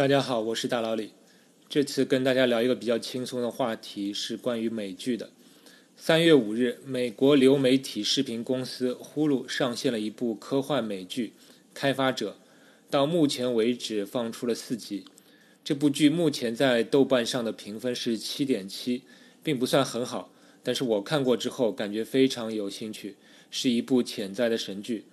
大家好，我是大老李。这次跟大家聊一个比较轻松的话题，是关于美剧的。三月五日，美国流媒体视频公司 Hulu 上线了一部科幻美剧《开发者》，到目前为止放出了四集。这部剧目前在豆瓣上的评分是七点七，并不算很好，但是我看过之后感觉非常有兴趣，是一部潜在的神剧。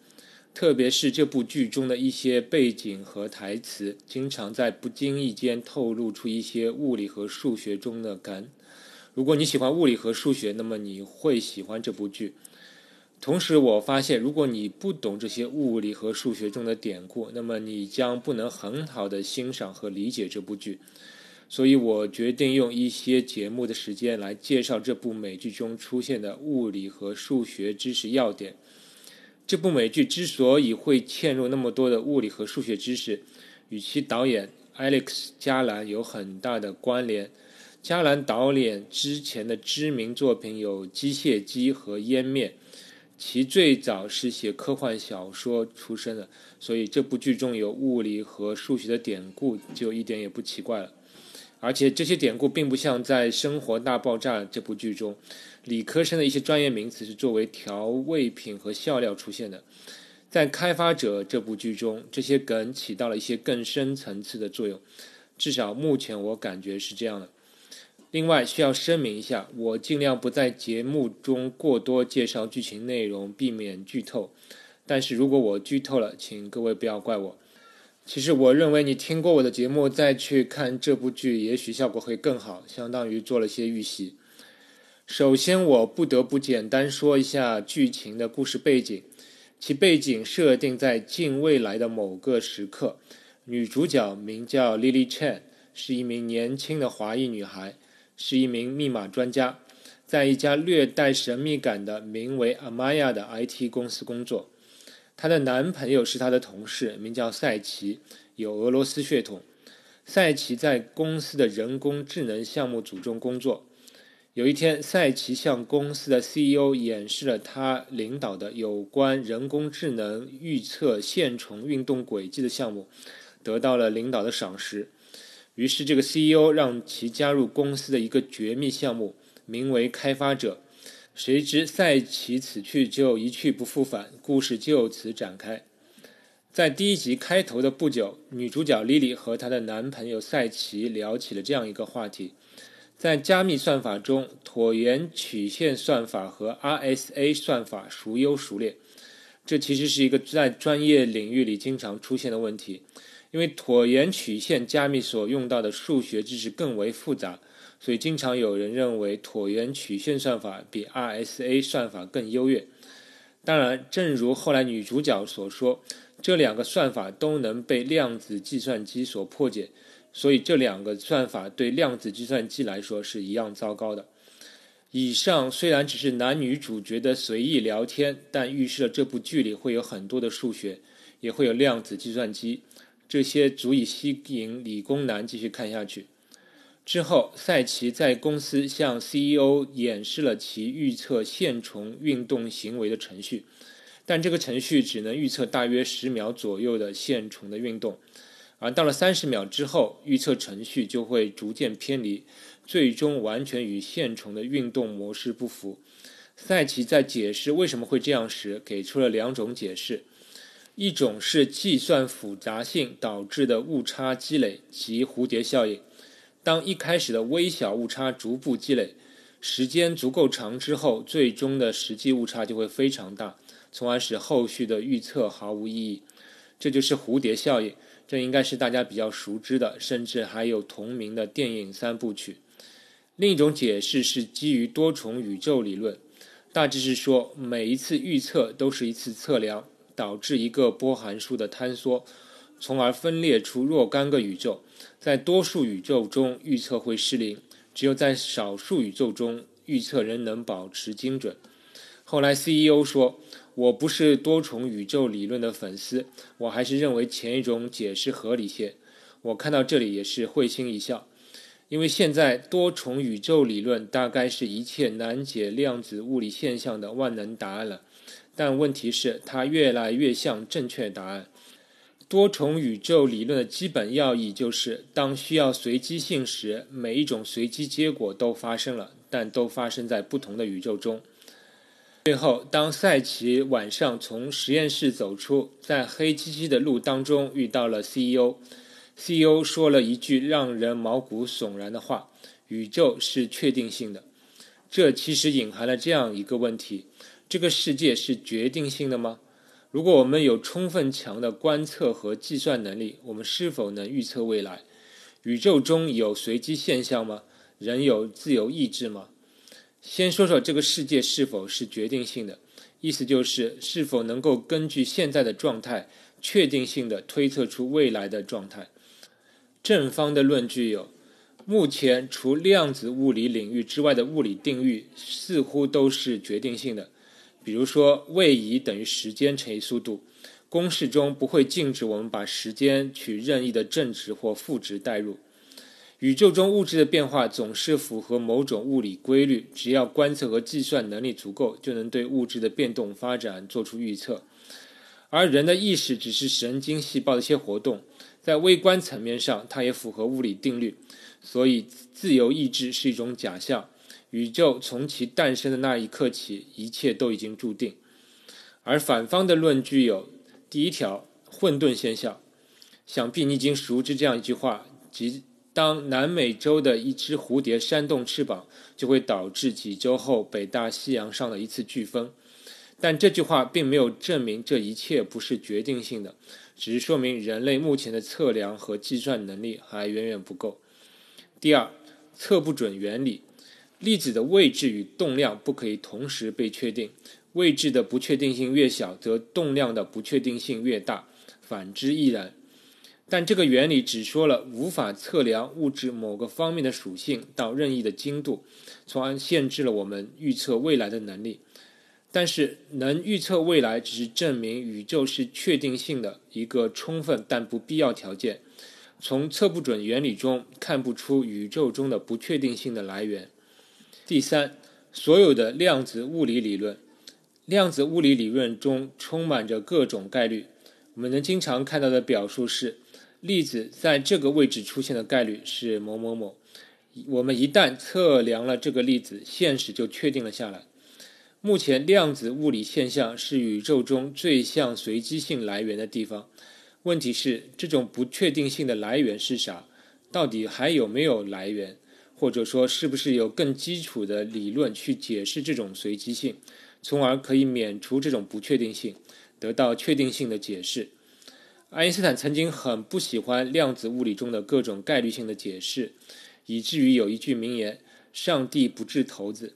特别是这部剧中的一些背景和台词，经常在不经意间透露出一些物理和数学中的感。如果你喜欢物理和数学，那么你会喜欢这部剧。同时，我发现如果你不懂这些物理和数学中的典故，那么你将不能很好的欣赏和理解这部剧。所以我决定用一些节目的时间来介绍这部美剧中出现的物理和数学知识要点。这部美剧之所以会嵌入那么多的物理和数学知识，与其导演 Alex 加兰有很大的关联。加兰导演之前的知名作品有《机械姬》和《湮灭》，其最早是写科幻小说出身的，所以这部剧中有物理和数学的典故就一点也不奇怪了。而且这些典故并不像在《生活大爆炸》这部剧中，理科生的一些专业名词是作为调味品和笑料出现的。在《开发者》这部剧中，这些梗起到了一些更深层次的作用，至少目前我感觉是这样的。另外，需要声明一下，我尽量不在节目中过多介绍剧情内容，避免剧透。但是如果我剧透了，请各位不要怪我。其实我认为你听过我的节目再去看这部剧，也许效果会更好，相当于做了些预习。首先，我不得不简单说一下剧情的故事背景。其背景设定在近未来的某个时刻，女主角名叫 Lily Chen，是一名年轻的华裔女孩，是一名密码专家，在一家略带神秘感的名为 Amaya 的 IT 公司工作。她的男朋友是她的同事，名叫赛奇，有俄罗斯血统。赛奇在公司的人工智能项目组中工作。有一天，赛奇向公司的 CEO 演示了他领导的有关人工智能预测线虫运动轨迹的项目，得到了领导的赏识。于是，这个 CEO 让其加入公司的一个绝密项目，名为“开发者”。谁知赛奇此去就一去不复返，故事就此展开。在第一集开头的不久，女主角莉莉和她的男朋友赛奇聊起了这样一个话题：在加密算法中，椭圆曲线算法和 RSA 算法孰优孰劣？这其实是一个在专业领域里经常出现的问题，因为椭圆曲线加密所用到的数学知识更为复杂。所以，经常有人认为椭圆曲线算法比 RSA 算法更优越。当然，正如后来女主角所说，这两个算法都能被量子计算机所破解，所以这两个算法对量子计算机来说是一样糟糕的。以上虽然只是男女主角的随意聊天，但预示了这部剧里会有很多的数学，也会有量子计算机，这些足以吸引理工男继续看下去。之后，赛奇在公司向 CEO 演示了其预测线虫运动行为的程序，但这个程序只能预测大约十秒左右的线虫的运动，而到了三十秒之后，预测程序就会逐渐偏离，最终完全与线虫的运动模式不符。赛奇在解释为什么会这样时，给出了两种解释：一种是计算复杂性导致的误差积累及蝴蝶效应。当一开始的微小误差逐步积累，时间足够长之后，最终的实际误差就会非常大，从而使后续的预测毫无意义。这就是蝴蝶效应，这应该是大家比较熟知的，甚至还有同名的电影三部曲。另一种解释是基于多重宇宙理论，大致是说每一次预测都是一次测量，导致一个波函数的坍缩。从而分裂出若干个宇宙，在多数宇宙中预测会失灵，只有在少数宇宙中预测仍能保持精准。后来 CEO 说：“我不是多重宇宙理论的粉丝，我还是认为前一种解释合理些。”我看到这里也是会心一笑，因为现在多重宇宙理论大概是一切难解量子物理现象的万能答案了，但问题是它越来越像正确答案。多重宇宙理论的基本要义就是：当需要随机性时，每一种随机结果都发生了，但都发生在不同的宇宙中。最后，当赛奇晚上从实验室走出，在黑漆漆的路当中遇到了 CEO，CEO 说了一句让人毛骨悚然的话：“宇宙是确定性的。”这其实隐含了这样一个问题：这个世界是决定性的吗？如果我们有充分强的观测和计算能力，我们是否能预测未来？宇宙中有随机现象吗？人有自由意志吗？先说说这个世界是否是决定性的，意思就是是否能够根据现在的状态，确定性的推测出未来的状态。正方的论据有：目前除量子物理领域之外的物理定律似乎都是决定性的。比如说，位移等于时间乘以速度，公式中不会禁止我们把时间取任意的正值或负值代入。宇宙中物质的变化总是符合某种物理规律，只要观测和计算能力足够，就能对物质的变动发展做出预测。而人的意识只是神经细胞的一些活动，在微观层面上，它也符合物理定律，所以自由意志是一种假象。宇宙从其诞生的那一刻起，一切都已经注定。而反方的论据有：第一条，混沌现象。想必你已经熟知这样一句话，即当南美洲的一只蝴蝶扇动翅膀，就会导致几周后北大西洋上的一次飓风。但这句话并没有证明这一切不是决定性的，只是说明人类目前的测量和计算能力还远远不够。第二，测不准原理。粒子的位置与动量不可以同时被确定，位置的不确定性越小，则动量的不确定性越大，反之亦然。但这个原理只说了无法测量物质某个方面的属性到任意的精度，从而限制了我们预测未来的能力。但是，能预测未来只是证明宇宙是确定性的一个充分但不必要条件。从测不准原理中看不出宇宙中的不确定性的来源。第三，所有的量子物理理论，量子物理理论中充满着各种概率。我们能经常看到的表述是，粒子在这个位置出现的概率是某某某。我们一旦测量了这个粒子，现实就确定了下来。目前，量子物理现象是宇宙中最像随机性来源的地方。问题是，这种不确定性的来源是啥？到底还有没有来源？或者说，是不是有更基础的理论去解释这种随机性，从而可以免除这种不确定性，得到确定性的解释？爱因斯坦曾经很不喜欢量子物理中的各种概率性的解释，以至于有一句名言：“上帝不掷骰子。”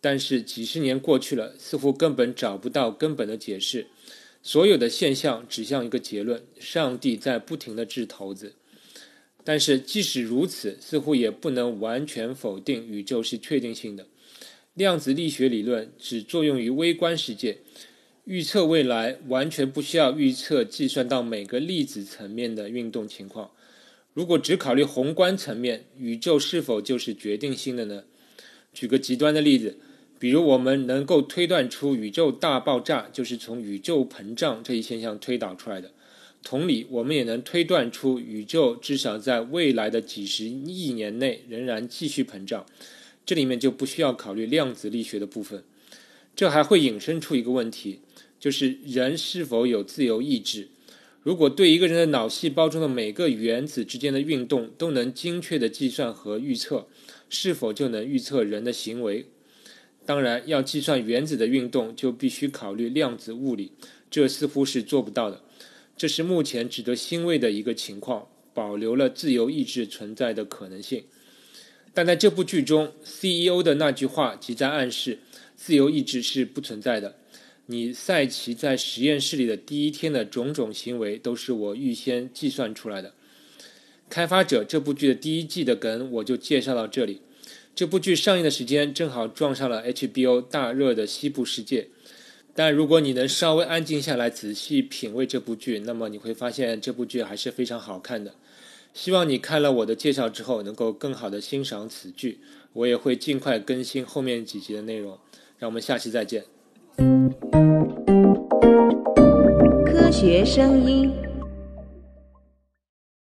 但是几十年过去了，似乎根本找不到根本的解释。所有的现象指向一个结论：上帝在不停地掷骰子。但是，即使如此，似乎也不能完全否定宇宙是确定性的。量子力学理论只作用于微观世界，预测未来完全不需要预测计算到每个粒子层面的运动情况。如果只考虑宏观层面，宇宙是否就是决定性的呢？举个极端的例子，比如我们能够推断出宇宙大爆炸就是从宇宙膨胀这一现象推导出来的。同理，我们也能推断出宇宙至少在未来的几十亿年内仍然继续膨胀。这里面就不需要考虑量子力学的部分。这还会引申出一个问题，就是人是否有自由意志？如果对一个人的脑细胞中的每个原子之间的运动都能精确的计算和预测，是否就能预测人的行为？当然，要计算原子的运动，就必须考虑量子物理，这似乎是做不到的。这是目前值得欣慰的一个情况，保留了自由意志存在的可能性。但在这部剧中，CEO 的那句话即在暗示，自由意志是不存在的。你赛奇在实验室里的第一天的种种行为，都是我预先计算出来的。开发者这部剧的第一季的梗，我就介绍到这里。这部剧上映的时间正好撞上了 HBO 大热的《西部世界》。但如果你能稍微安静下来，仔细品味这部剧，那么你会发现这部剧还是非常好看的。希望你看了我的介绍之后，能够更好的欣赏此剧。我也会尽快更新后面几集的内容。让我们下期再见。科学声音。